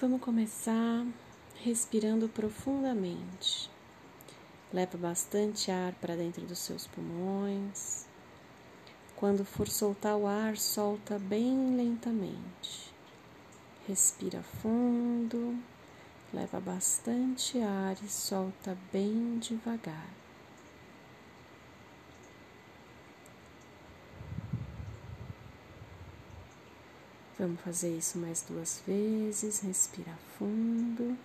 Vamos começar respirando profundamente. Leva bastante ar para dentro dos seus pulmões. Quando for soltar o ar, solta bem lentamente. Respira fundo, leva bastante ar e solta bem devagar. Vamos fazer isso mais duas vezes. Respira fundo.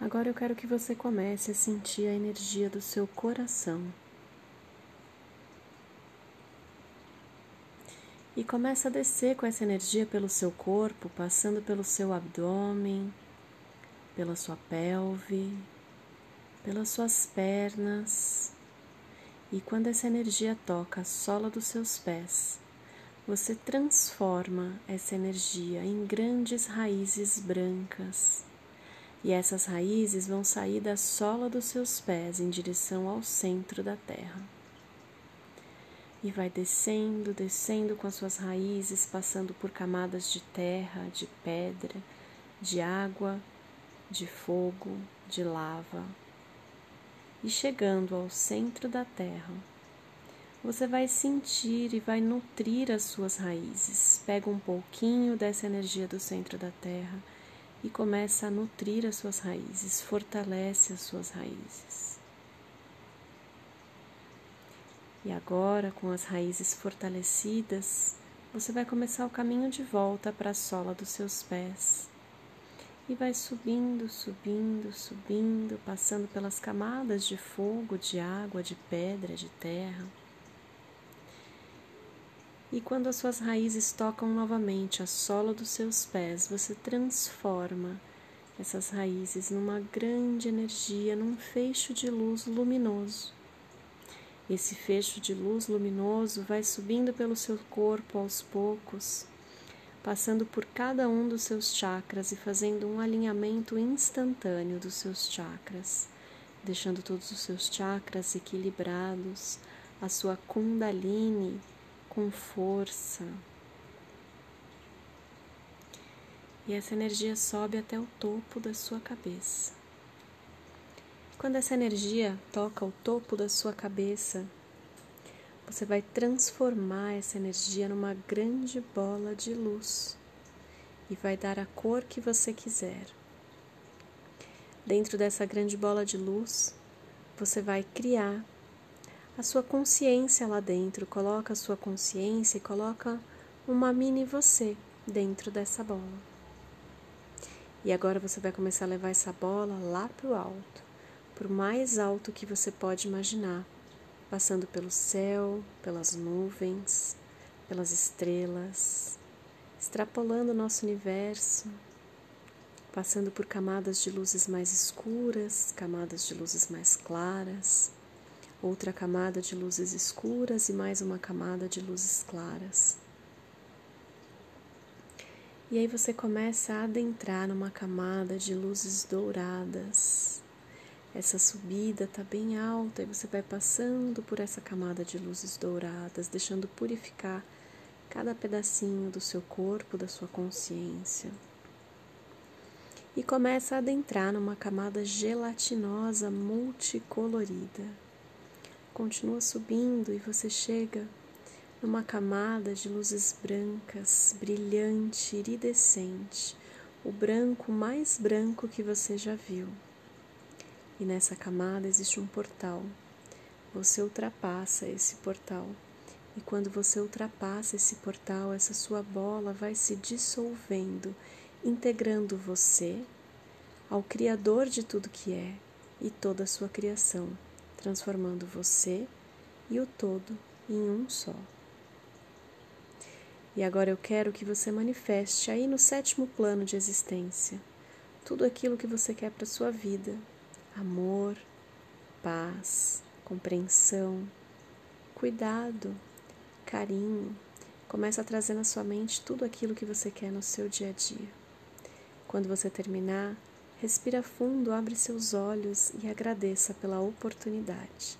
Agora eu quero que você comece a sentir a energia do seu coração. E comece a descer com essa energia pelo seu corpo, passando pelo seu abdômen, pela sua pelve, pelas suas pernas. E quando essa energia toca a sola dos seus pés, você transforma essa energia em grandes raízes brancas. E essas raízes vão sair da sola dos seus pés em direção ao centro da terra. E vai descendo, descendo com as suas raízes, passando por camadas de terra, de pedra, de água, de fogo, de lava, e chegando ao centro da terra, você vai sentir e vai nutrir as suas raízes. Pega um pouquinho dessa energia do centro da terra e começa a nutrir as suas raízes, fortalece as suas raízes. E agora, com as raízes fortalecidas, você vai começar o caminho de volta para a sola dos seus pés e vai subindo, subindo, subindo, passando pelas camadas de fogo, de água, de pedra, de terra. E quando as suas raízes tocam novamente a sola dos seus pés, você transforma essas raízes numa grande energia, num fecho de luz luminoso. Esse fecho de luz luminoso vai subindo pelo seu corpo aos poucos passando por cada um dos seus chakras e fazendo um alinhamento instantâneo dos seus chakras, deixando todos os seus chakras equilibrados, a sua Kundalini com força. E essa energia sobe até o topo da sua cabeça. Quando essa energia toca o topo da sua cabeça, você vai transformar essa energia numa grande bola de luz e vai dar a cor que você quiser. Dentro dessa grande bola de luz, você vai criar a sua consciência lá dentro. Coloca a sua consciência e coloca uma mini você dentro dessa bola. E agora você vai começar a levar essa bola lá para o alto, o mais alto que você pode imaginar passando pelo céu, pelas nuvens, pelas estrelas, extrapolando o nosso universo, passando por camadas de luzes mais escuras, camadas de luzes mais claras, outra camada de luzes escuras e mais uma camada de luzes claras. E aí você começa a adentrar numa camada de luzes douradas essa subida está bem alta e você vai passando por essa camada de luzes douradas, deixando purificar cada pedacinho do seu corpo, da sua consciência. E começa a adentrar numa camada gelatinosa multicolorida. Continua subindo e você chega numa camada de luzes brancas, brilhante, iridescente, o branco mais branco que você já viu. E nessa camada existe um portal. Você ultrapassa esse portal. E quando você ultrapassa esse portal, essa sua bola vai se dissolvendo, integrando você ao Criador de tudo que é e toda a sua criação, transformando você e o todo em um só. E agora eu quero que você manifeste aí no sétimo plano de existência tudo aquilo que você quer para sua vida, amor, paz, compreensão, cuidado, carinho. Começa a trazer na sua mente tudo aquilo que você quer no seu dia a dia. Quando você terminar, respira fundo, abre seus olhos e agradeça pela oportunidade.